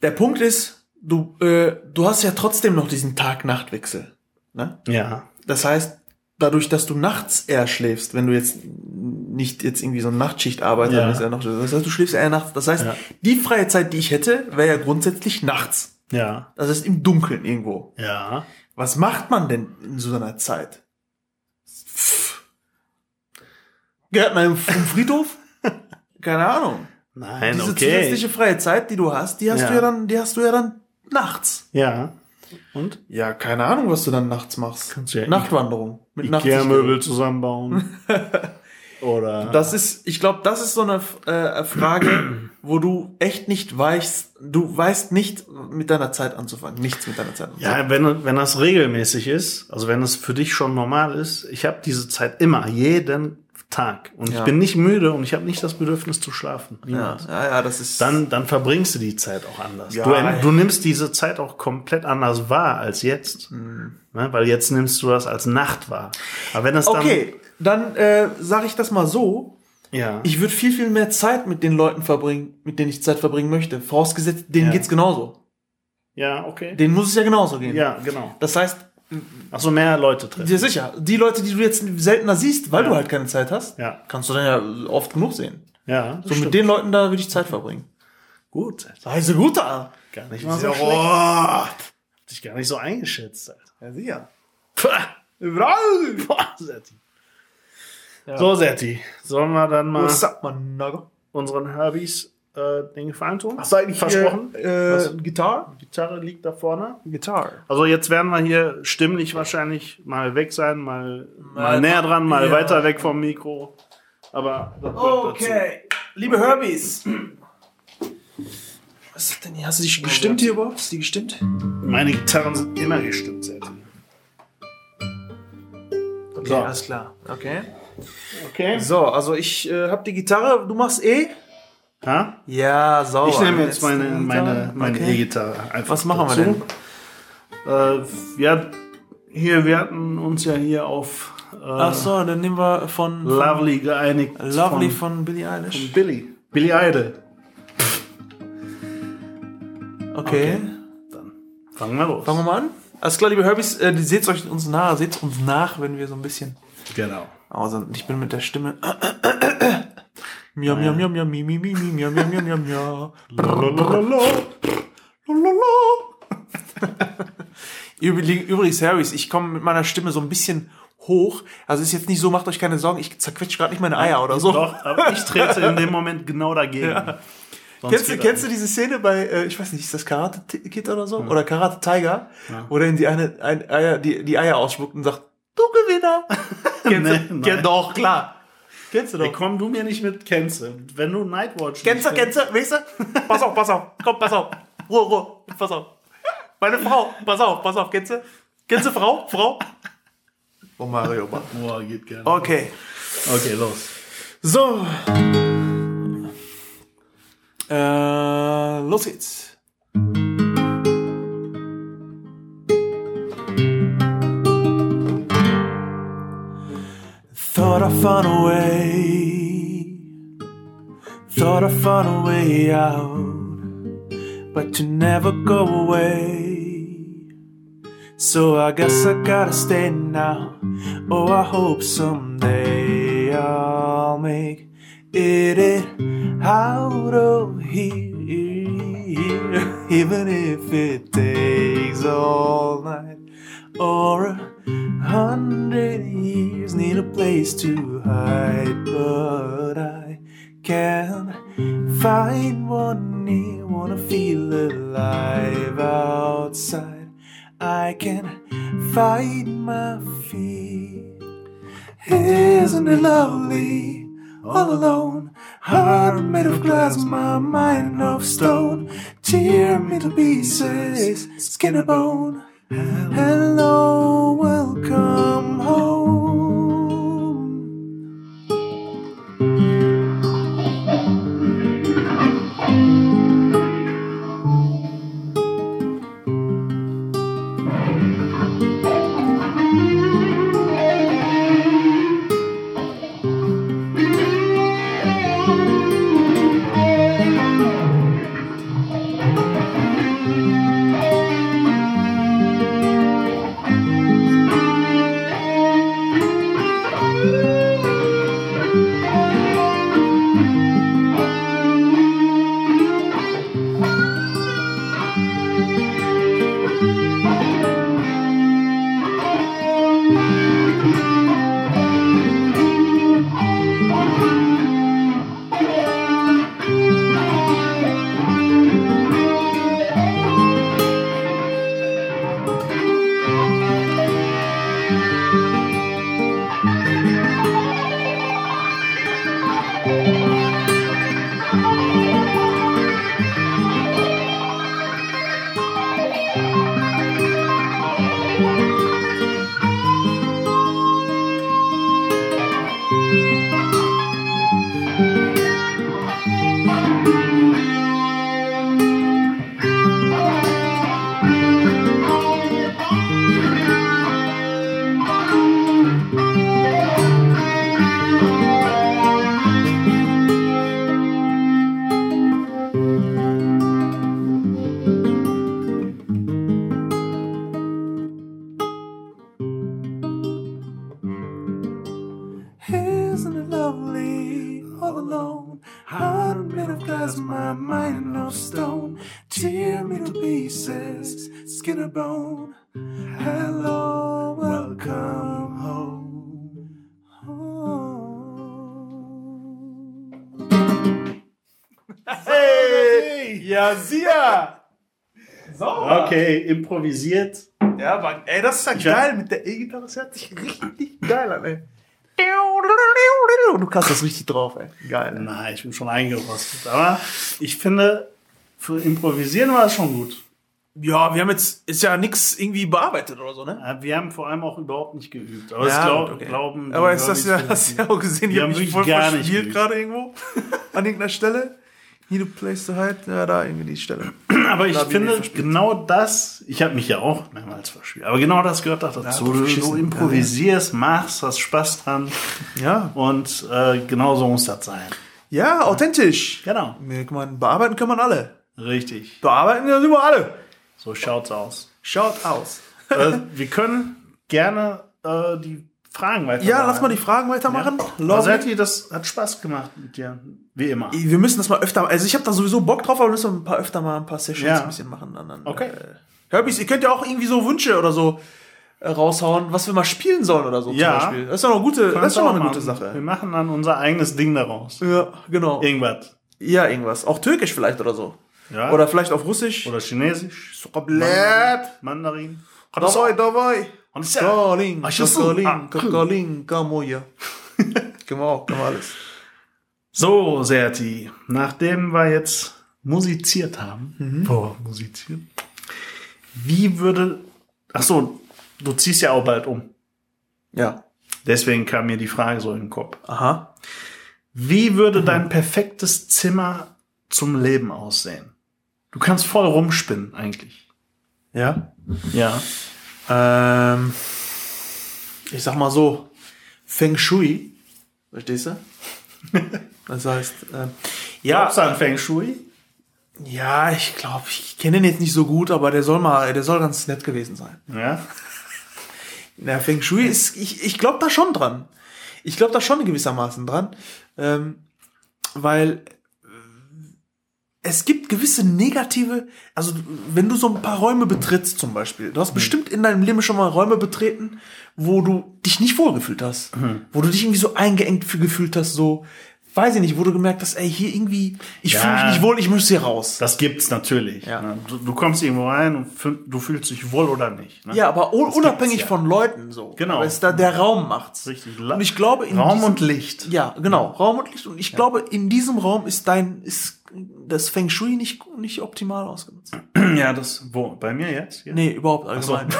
Der Punkt ist, du, äh, du hast ja trotzdem noch diesen Tag-Nacht-Wechsel. Ne? Ja. Das heißt, dadurch, dass du nachts eher schläfst, wenn du jetzt nicht jetzt irgendwie so eine Nachtschicht arbeitest, Ja. ja noch, das heißt, du schläfst eher nachts. Das heißt, Ja. die freie Zeit, die ich hätte, wäre ja grundsätzlich nachts. Ja. Das heißt, im Dunkeln irgendwo. Ja. Was macht man denn in so einer Zeit? Pff. Geht man im im Friedhof? <laughs> Keine Ahnung. Nein, Diese okay. zusätzliche freie Zeit, die du hast, die hast Ja. du ja dann, die hast du ja dann nachts. Ja. Und? Ja, keine Ahnung, was du dann nachts machst. Kannst du ja Nachtwanderung mit Ikea-Möbel zusammenbauen. <laughs> Oder. Das ist, ich glaube, das ist so eine äh, Frage, wo du echt nicht weißt, du weißt nicht mit deiner Zeit anzufangen, nichts mit deiner Zeit anzufangen. ja, wenn, wenn das regelmäßig ist, also wenn es für dich schon normal ist, ich habe diese Zeit immer, jeden Tag. Und Ja. ich bin nicht müde und ich habe nicht das Bedürfnis zu schlafen. ja, Niemals. ja, ja, das ist Dann, dann verbringst du die Zeit auch anders. Ja, du, du nimmst diese Zeit auch komplett anders wahr als jetzt. Mhm. Ne? Weil jetzt nimmst du das als Nacht wahr. Aber wenn es dann. okay. Dann äh, sage ich das mal so: Ja. Ich würde viel viel mehr Zeit mit den Leuten verbringen, mit denen ich Zeit verbringen möchte. Vorausgesetzt, denen Ja. geht's genauso. ja, okay. Denen muss es ja genauso gehen. Ja, genau. Das heißt, Achso, mehr Leute treffen. dir sicher, die Leute, die du jetzt seltener siehst, weil Ja. du halt keine Zeit hast, Ja. kannst du dann ja oft genug sehen. Ja. das So stimmt. mit den Leuten da würde ich Zeit verbringen. Gut. Also gut da. Gar nicht mal so Ja, schlecht. Hab dich gar nicht so eingeschätzt, Alter. Ja, sicher. Überall. Boah, Setti. Ja. So, Setti, sollen wir dann mal Was sagt man, unseren Herbys äh, den Gefallen tun? Hast du eigentlich Versprochen? Äh? Gitarre? Die Gitarre liegt da vorne. Gitarre. Also jetzt werden wir hier stimmlich wahrscheinlich mal weg sein, mal, mal, Mal- näher dran, mal ja. weiter weg vom Mikro. Aber Okay. Liebe Herbies. Was ist denn hier? Hast du die gestimmt hier überhaupt? Ist die gestimmt? Meine Gitarren sind immer gestimmt, Setti. Okay, So. alles klar. Okay. Okay. So, also ich äh, hab die Gitarre. Du machst E? Ha? Ja, sauber. Ich nehme jetzt meine, meine, meine Okay. E-Gitarre einfach Was machen wir dazu. Äh, ja, hier, wir hatten uns ja hier auf äh, Ach so, dann nehmen wir von, Lovely geeinigt. Lovely von, von Billie Eilish. von Billy. Billy Idol. Okay. Dann fangen wir los. Fangen wir mal an. Alles klar, liebe Herbies, äh, seht euch uns nach, seht uns nach, wenn wir so ein bisschen. Genau. Also ich bin mit der Stimme. Miam, miam, miam, miam, mi, mi, mi, mi, miam, miam, miam, miam, miam. Lalalala. Lalalala. Übrig- Übrigens, Harrys, ich komme mit meiner Stimme so ein bisschen hoch. Also ist jetzt nicht so, macht euch keine Sorgen, ich zerquetsche gerade nicht meine Eier oder so. Doch, aber ich trete in dem Moment genau dagegen. Sonst Kennst du, kennst du diese Szene bei, äh, ich weiß nicht, ist das Karate Kid oder so? Oder Karate Tiger? Wo der in die eine, ein Eier, die, die Eier ausspuckt und sagt, du Gewinner. <laughs> kennst Nee, du? Kenn, doch, klar. Kennst du doch. Ey, komm du mir nicht mit Kennst Wenn du Nightwatch Kennst du, nicht kennst du, weißt du? Pass auf, pass auf, komm, pass auf. Ruhe, Ruhe, pass auf. Meine Frau, pass auf, pass auf, kennst du? Kennst du Frau? Frau? Oh, Mario, Mann. Boah, geht gerne. Okay. Okay, los. So. Äh, los geht's. Thought I found a way. Thought I found a way out. But you never go away. So I guess I gotta stay now. Oh, I hope someday I'll make it out of here. <laughs> Even if it takes all night or a hundred years. Need a place to hide, but I can't find one near. Wanna feel alive outside. I can fight my fear. Isn't it lovely? All alone, heart made of glass, my mind of stone. Tear me to pieces, skin and bone. Hello, welcome home. Okay, improvisiert. Ja, aber ey, das ist ja geil mit der E-Gitarre. Das hört sich richtig geil an, ey. Du kannst das richtig drauf, ey. Geil. Ey. Nein, ich bin schon eingerostet. Aber ich finde, für Improvisieren war es schon gut. Ja, wir haben jetzt, ist ja nichts irgendwie bearbeitet oder so, ne? Wir haben vor allem auch überhaupt nicht geübt. Aber Ja, glaub, okay. glauben Aber ist das ja, <laughs> hast du ja auch gesehen, Die die haben mich voll gar nicht verspielt gerade irgendwo. <laughs> An irgendeiner Stelle. Need a place to hide. Ja, da irgendwie die Stelle. <clears throat> Aber ich finde, genau das, ich habe mich ja auch mehrmals verspielt, aber genau das gehört auch dazu. Ja, du, du improvisierst, machst, hast Spaß dran <laughs> Ja. und äh, genau so muss das sein. Ja, authentisch. Genau, bearbeiten können man alle. richtig. Bearbeiten können wir alle. So schaut's aus. Schaut aus. äh, <laughs> wir können gerne äh, die Fragen weitermachen. Ja, lass mal die Fragen weitermachen. Ja. Also hat das hat Spaß gemacht mit dir, wie immer. Wir müssen das mal öfter, also ich habe da sowieso Bock drauf, aber wir müssen ein paar öfter mal ein paar Sessions ja. ein bisschen machen. Dann, dann, okay. Äh, Herbys, ihr könnt ja auch irgendwie so Wünsche oder so äh, raushauen, was wir mal spielen sollen oder so ja. zum Beispiel. Das ist doch eine gute, das ist doch eine gute Sache. Wir machen dann unser eigenes Ding daraus. Ja, genau. Irgendwas. Ja, irgendwas. Auch türkisch vielleicht oder so. Ja. Oder vielleicht auf Russisch. Oder Chinesisch. Sokoblät. Mandarin. Dabei, dabei. Ah, cool. Kalin, Kamoja. Können wir alles. So, Serti, nachdem wir jetzt musiziert haben, Mhm. boah, musiziert, wie würde, ach so, du ziehst ja auch bald um. Ja. Deswegen kam mir die Frage so in den Kopf. Aha. Wie Mhm. würde dein perfektes Zimmer zum Leben aussehen? Du kannst voll rumspinnen, eigentlich. Ja. Ja. Ähm, ich sag mal so, Feng Shui, verstehst du? Das heißt, ähm, ja, Glaubst du an Feng Shui? ja, ich glaube, ich kenne den jetzt nicht so gut, aber der soll mal, der soll ganz nett gewesen sein. Ja. Na, Feng Shui ist, ich, ich glaube da schon dran. Ich glaube da schon gewissermaßen dran, ähm, weil es gibt gewisse negative, also wenn du so ein paar Räume betrittst zum Beispiel, du hast bestimmt in deinem Leben schon mal Räume betreten, wo du dich nicht wohlgefühlt hast, wo du dich irgendwie so eingeengt gefühlt hast, so, weiß ich nicht, wo du gemerkt hast, ey, hier irgendwie, ich Ja. fühle mich nicht wohl, ich muss hier raus. Das gibt's natürlich. Ja. ne? Du, du kommst irgendwo rein und fühl- du fühlst dich wohl oder nicht. Ne? Ja, aber un Das unabhängig ja. von Leuten so. Genau. Es da der Raum macht's. Richtig. Und ich glaube, in Raum diesem- und Licht. Ja, genau, Raum und Licht. Und ich glaube, in diesem Raum ist dein, ist das Feng Shui nicht, nicht optimal ausgenutzt. Ja, das, wo? Bei mir jetzt? Hier? Nee, überhaupt allgemein. <laughs>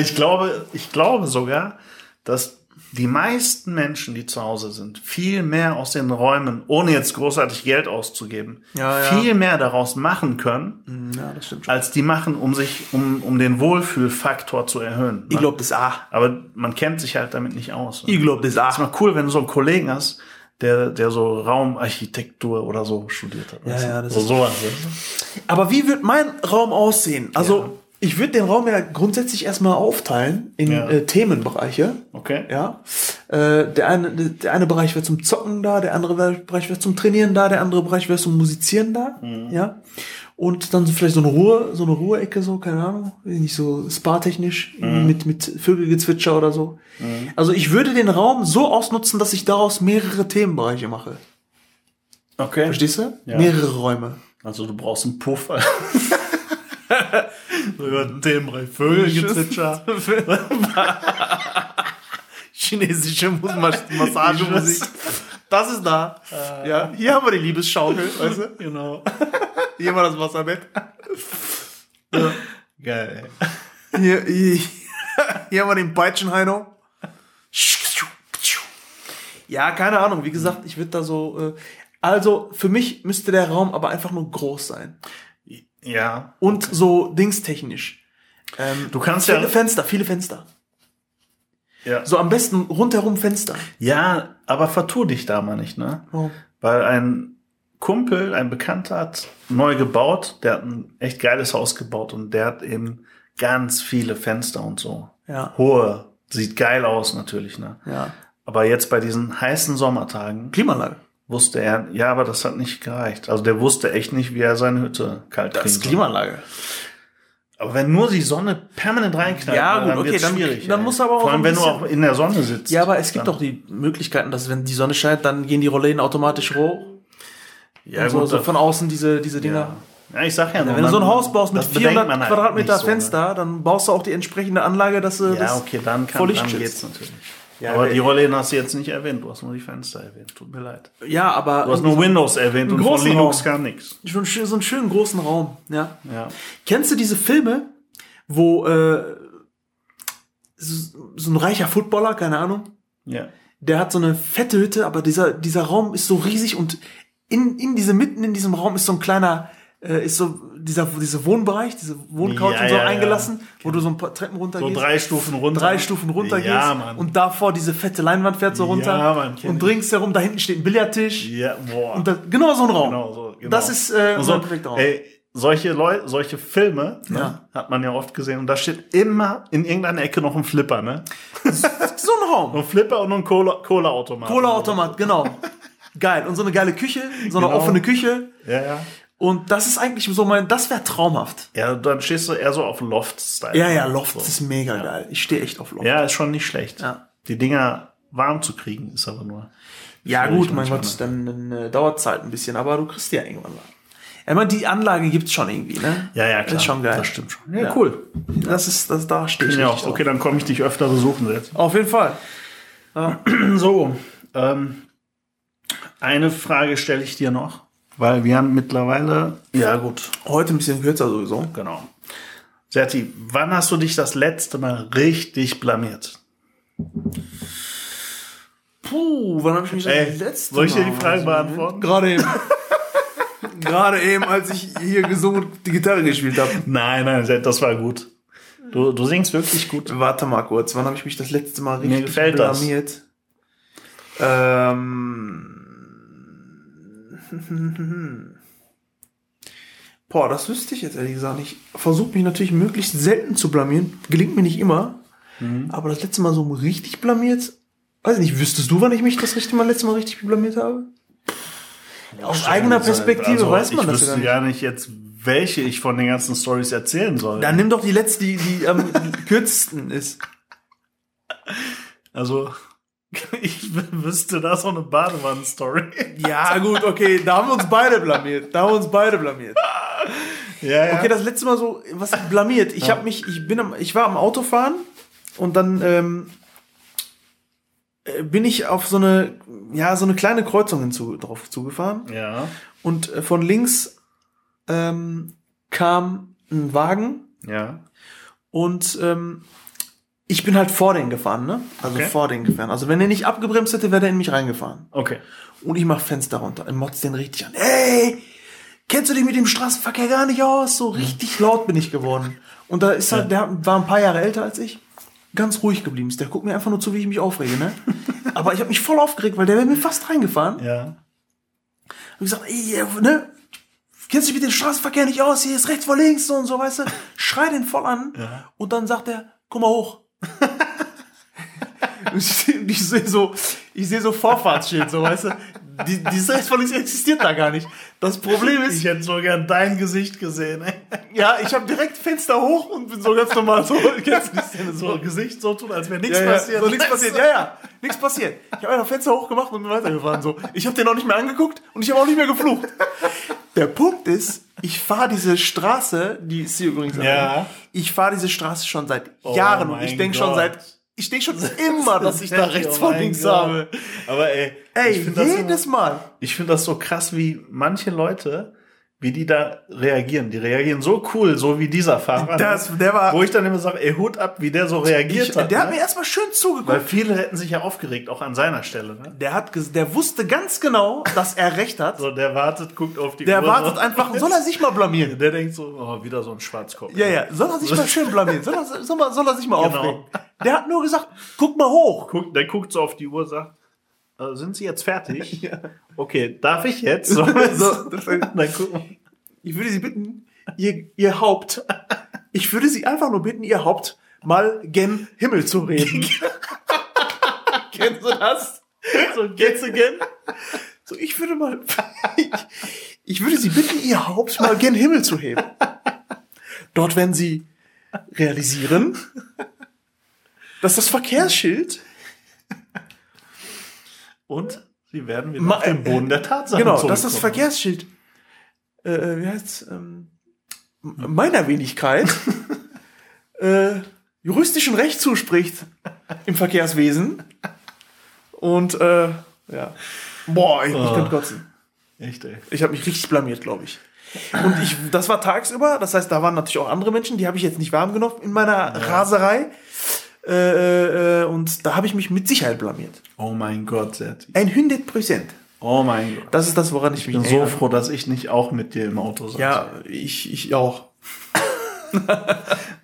Ich glaube, ich glaube sogar, dass die meisten Menschen, die zu Hause sind, viel mehr aus den Räumen, ohne jetzt großartig Geld auszugeben, Ja, ja. viel mehr daraus machen können, ja, stimmt schon. als die machen, um sich, um, um den Wohlfühlfaktor zu erhöhen. Ich glaube das auch. Aber man kennt sich halt damit nicht aus. Ich glaube das ist auch. mal cool, wenn du so einen Kollegen hast, der, der so Raumarchitektur oder so studiert hat. Ja, ja, das so ist- sowas. Aber wie wird mein Raum aussehen? Also, Ja. Ich würde den Raum ja grundsätzlich erstmal aufteilen in Ja. äh, Themenbereiche. Okay. Ja. Äh, der, eine, der eine Bereich wäre zum Zocken da, der andere Bereich wäre zum Trainieren da, der andere Bereich wäre zum Musizieren da. Mhm. Ja. Und dann so vielleicht so eine Ruhe, so eine Ruheecke, so, keine Ahnung, nicht so spa-technisch, Mhm. mit, mit Vögelgezwitscher oder so. Also ich würde den Raum so ausnutzen, dass ich daraus mehrere Themenbereiche mache. Okay. Verstehst du? Ja. Mehrere Räume. Also du brauchst einen Puff. <laughs> so über den Themenbereich Vögelgezwitscher. <laughs> Chinesische Mus- Mas- <laughs> Massagemusik. Das ist da. Ja, hier haben wir die Liebesschaukel, <laughs> weißt du? Genau. Hier haben wir das Wasserbett. Geil, ey. Hier, hier, hier haben wir den Peitschenheino. Ja, keine Ahnung. Wie gesagt, ich würde da so. Äh, also für mich müsste der Raum aber einfach nur groß sein Ja. und so dingstechnisch. Ähm, Du kannst viele ja- Fenster, viele Fenster. Ja. So am besten rundherum Fenster. ja, aber vertu dich da mal nicht, ne? Oh. Weil ein Kumpel, ein Bekannter hat neu gebaut, der hat ein echt geiles Haus gebaut und der hat eben ganz viele Fenster und so. Ja. Hohe. Sieht geil aus natürlich, ne? Ja. Aber jetzt bei diesen heißen Sommertagen Klimaanlage. Wusste er, ja, aber das hat nicht gereicht. Also der wusste echt nicht, wie er seine Hütte kalt Das kriegen ist. Klimaanlage. Aber wenn nur die Sonne permanent reinknallt, Ja, gut, okay, dann- schwierig. dann ey. muss aber auch Vor allem, wenn du auch in der Sonne sitzt. Ja, aber es gibt dann- doch die Möglichkeiten, dass wenn die Sonne scheint, dann gehen die Rollläden automatisch hoch. ja, so, gut, so das- von außen diese, diese Dinger. ja. ja, ich sag ja, nur, Wenn du so ein Haus baust mit das bedenkt 400 man halt Quadratmeter so, ne? Fenster, dann baust du auch die entsprechende Anlage, dass du Ja, das okay, dann, kann, vor Licht dann geht's natürlich. Ja, aber die Rollläden hast du jetzt nicht erwähnt, du hast nur die Fenster erwähnt. Tut mir leid. Ja, aber Du hast nur Windows erwähnt und von Linux Raum. gar nichts. so einen schönen großen Raum. Ja. Ja. Kennst du diese Filme, wo äh, so, so ein reicher Footballer, keine Ahnung, Ja. der hat so eine fette Hütte, aber dieser, dieser Raum ist so riesig und in, in diese, mitten in diesem Raum ist so ein kleiner, äh, ist so dieser, dieser Wohnbereich, diese Wohncouch Ja, und so ja, ja. eingelassen, wo du so ein paar Treppen runter So drei Stufen runter. drei Stufen runter Ja, gehst Mann. und davor diese fette Leinwand fährt so runter Ja, Mann, und ich. ringsherum, da hinten steht ein Billardtisch ja, boah. und da, genau so ein Raum. Genau so, genau. Das ist äh, Und so ein perfekter Raum. ey, solche Leute, solche Filme, ne, Ja. hat man ja oft gesehen. Und da steht immer in irgendeiner Ecke noch ein Flipper, ne? so ein Raum. <laughs> Ein Flipper und ein Cola- Cola-Automat. Cola-Automat, genau. Geil. Und so eine geile Küche, so eine Genau. offene Küche. Ja, ja. Und das ist eigentlich so mein, das wäre traumhaft. Ja, dann stehst du eher so auf Loft-Style. Ja, ja, Loft So. ist mega geil. Ich stehe echt auf Loft. Ja, ist schon nicht schlecht. Ja. Die Dinger warm zu kriegen, ist aber nur. Ja, gut, mein Gott, dann, dann äh, dauert es halt ein bisschen, aber du kriegst die ja irgendwann mal. Ja, man, die Anlage gibt's schon irgendwie, ne? Ja, ja, klar. Ist schon geil. Das stimmt schon. Ja, cool. Das ist, das, da stehe ich Ja, richtig okay, dann komme ich dich öfter besuchen jetzt. Auf jeden Fall. <clears throat> So, ähm, eine Frage stelle ich dir noch, weil wir haben mittlerweile. Ja, gut, Heute ein bisschen kürzer sowieso. genau. Serti, wann hast du dich das letzte Mal richtig blamiert? Puh, wann habe ich mich das Ey, letzte soll ich dir Mal- die Frage beantworten? Gerade eben. <laughs> Gerade eben, als ich hier gesungen und die Gitarre gespielt habe. Nein, nein, das war gut. Du, du singst wirklich gut. Warte mal kurz, wann habe ich mich das letzte Mal Mir richtig gefällt das. blamiert? Ähm. <laughs> Boah, das wüsste ich jetzt ehrlich gesagt nicht. Ich versuche mich natürlich möglichst selten zu blamieren. Gelingt mir nicht immer. Mhm. Aber das letzte Mal so richtig blamiert, weiß ich nicht, wüsstest du, wann ich mich das letzte Mal, letzte Mal richtig blamiert habe? Aus eigener Perspektive Also, weiß man ich das ja wüsste gar nicht. gar nicht jetzt, welche ich von den ganzen Stories erzählen soll. Dann nimm doch die letzte, die, die am <laughs> kürzesten ist. Also, <laughs> ich wüsste da so eine Badewannen-Story. Ja, gut, okay, da haben wir uns beide blamiert. Da haben wir uns beide blamiert. Ja, ja. Okay, das letzte Mal so, was blamiert. Ich habe mich, ich bin am, ich war am Autofahren und dann ähm, äh, bin ich auf so eine, ja, so eine kleine Kreuzung hinzu, drauf zugefahren ja. und äh, von links ähm, kam ein Wagen Ja. und ähm, ich bin halt vor den gefahren, ne? Also Okay. vor den gefahren. Also wenn er nicht abgebremst hätte, wäre der in mich reingefahren. Okay. Und ich mach Fenster runter und motz den richtig an. Ey, kennst du dich mit dem Straßenverkehr gar nicht aus? So richtig laut bin ich geworden. Und da ist halt, der war ein paar Jahre älter als ich. Ganz ruhig geblieben ist. Der guckt mir einfach nur zu, wie ich mich aufrege, ne? <laughs> Aber ich habe mich voll aufgeregt, weil der wäre mir fast reingefahren. Ja. Und ich gesagt, ey, ne? Kennst du dich mit dem Straßenverkehr nicht aus? Hier ist rechts vor links so und so, weißt du? Schrei den voll an. Ja. Und dann sagt er, komm mal hoch. <laughs> Ich sehe so, ich sehe so Vorfahrtsschild, so, weißt du? Die, vor links existiert da gar nicht. Das Problem ist, Ich hätte so gern dein Gesicht gesehen, ey. ja, ich habe direkt Fenster hoch und bin so ganz normal so, <laughs> die Szene So? Gesicht so tun, als wäre nichts Ja, ja, passiert. So, nichts passiert, ja, ja, nichts passiert. Ich habe einfach Fenster hochgemacht und bin weitergefahren. So. Ich habe den auch nicht mehr angeguckt und ich habe auch nicht mehr geflucht. Der Punkt ist, ich fahre diese Straße, die ist hier übrigens, Ja. ich fahre diese Straße schon seit Oh Jahren und mein ich denke schon seit, ich denke schon <laughs> immer, dass ich da rechts Oh vor links habe. Aber ey, Ey, ich finde das, jedes so, Mal. ich find das so krass, wie manche Leute wie die da reagieren. Die reagieren so cool, so wie dieser Fahrer. Das- ne? der war- Wo ich dann immer sage, ey, Hut ab, wie der so reagiert Ich, hat. der ne? hat mir erstmal schön zugeguckt. Weil viele hätten sich ja aufgeregt, auch an seiner Stelle. Ne? Der hat, der wusste ganz genau, dass er recht hat. So, der wartet, guckt auf die Der Uhr. wartet so. einfach, soll er sich mal blamieren? Der denkt so, oh, wieder so ein Schwarzkopf. Ja, ja, soll er sich mal schön blamieren? Soll er, soll er, soll er sich mal Genau. aufregen? Der hat nur gesagt, guck mal hoch. Guckt, der guckt so auf die Uhr, sagt, äh, sind Sie jetzt fertig? <laughs> Okay, darf ich jetzt? <laughs> So, So, dann <laughs> gucken. Ich würde Sie bitten, ihr, ihr Haupt, ich würde Sie einfach nur bitten, ihr Haupt mal gen Himmel zu reden. Kennst du das? So, geht's again? So, ich würde mal, ich, ich würde Sie bitten, Ihr Haupt mal gen Himmel zu heben. Dort werden Sie realisieren, dass das Verkehrsschild, Und sie werden wieder Ma- auf den Boden der Tatsachen genau, das zurückkommen. Verkehrsschild, äh, wie heißt's, ähm, meiner Wenigkeit, <laughs> äh, juristischen Recht zuspricht im Verkehrswesen. Und, äh, ja. Boah, ich, ich Oh. könnte kotzen. Echt, ey. Ich habe mich richtig blamiert, glaube ich. Und ich, das war tagsüber, das heißt, da waren natürlich auch andere Menschen, die habe ich jetzt nicht warm genommen in meiner Raserei. Äh, äh, und da habe ich mich mit Sicherheit blamiert. Oh mein Gott. Ein 100 Prozent. Oh mein Gott. Das ist das, woran ich mich Ich bin so erinnere. froh, dass ich nicht auch mit dir im Auto saß. Ja, ich, ich auch. <laughs>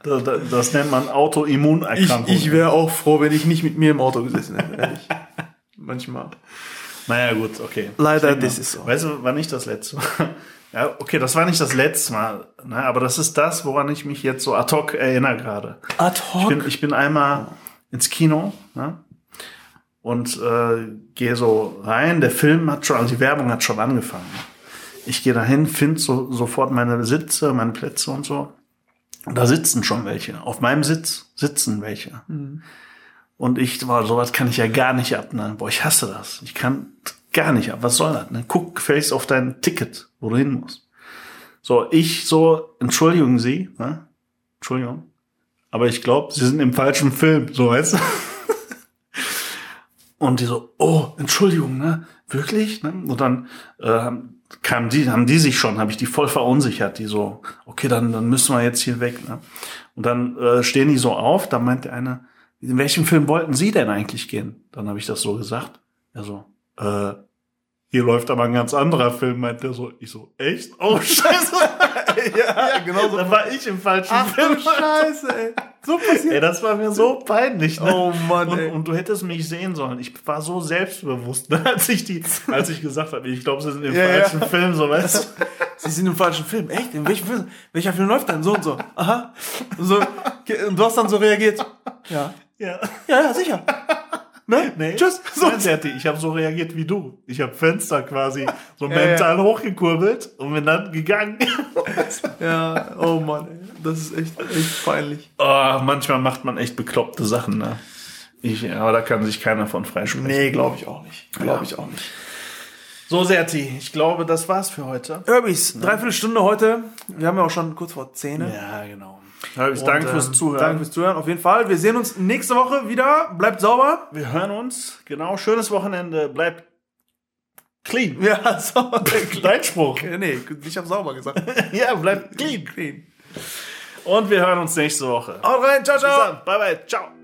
Das, das, das nennt man Ich, Autoimmunerkrankung. ich wäre auch froh, wenn ich nicht mit mir im Auto gesessen hätte. Ehrlich. Manchmal. naja, gut, okay. Leider, Ich das ist so. Weißt du, war nicht das letzte Mal. Ja, okay, das war nicht das letzte Mal. Ne, aber das ist das, woran ich mich jetzt so ad hoc erinnere gerade. Ad Ich hoc. bin, ich bin einmal ins Kino ne? und äh, gehe so rein. Der Film hat schon, also die Werbung hat schon angefangen. Ich gehe dahin, finde so, sofort meine Sitze, meine Plätze und so. Und da sitzen schon welche. Auf meinem Sitz sitzen welche. Und ich, boah, sowas kann ich ja gar nicht ab. Ne? Boah, ich hasse das. Ich kann gar nicht ab. Was soll das? Ne? Guck gefälligst auf dein Ticket, wo du hin musst. So, ich so, entschuldigen Sie, ne? Entschuldigung. Aber ich glaube, Sie sind im falschen Film, so weißt du. <laughs> Und die so, oh, Entschuldigung, ne? Wirklich? Ne? Und dann äh, kamen die, haben die sich schon, habe ich die voll verunsichert, die so, okay, dann, dann müssen wir jetzt hier weg. Ne? Und dann äh, stehen die so auf, da meint der eine, in welchem Film wollten Sie denn eigentlich gehen? Dann habe ich das so gesagt. Er so, äh, hier läuft aber ein ganz anderer Film, meint der so. Ich so, echt? Oh, <laughs> scheiße. ja, genau so. Dann war ich im falschen Ach Film. du Scheiße, ey. So passiert. Ey, das war mir so peinlich. Ne? Oh Mann, und, ey. und du hättest mich sehen sollen. Ich war so selbstbewusst, ne, als ich die, als ich gesagt habe, ich glaube, sie sind im Ja, ja. falschen Film, so weißt du. Sie sind im falschen Film. Echt? In welchem Film? Welcher Film läuft denn? So und so. Aha. So, und du hast dann so reagiert. Ja. Ja. Ja, ja, sicher. Ne? Nee. Tschüss. So. Nein, Serti, ich habe so reagiert wie du. Ich habe Fenster quasi so Ja, mental hochgekurbelt und bin dann gegangen. <laughs> Ja, oh Mann, ey. Das ist echt, echt peinlich. Oh, manchmal macht man echt bekloppte Sachen, ne? Ich, aber da kann sich keiner von freisprechen. Nee, glaube ich auch nicht. Glaube ich auch nicht. So, Serti, ich glaube, das war's für heute. Urbis, dreiviertel Stunde heute. Wir haben ja auch schon kurz vor Zähne. Ja, genau. Danke fürs ähm, Zuhören. Danke fürs Zuhören, auf jeden Fall. Wir sehen uns nächste Woche wieder. Bleibt sauber. Wir hören uns. Genau, schönes Wochenende. Bleibt clean. Ja, <laughs> so. Leitspruch. nee, ich habe sauber gesagt. <laughs> ja, bleibt clean. Clean. Und wir hören uns nächste Woche. Haut rein, ciao, ciao. Bye, bye. Ciao.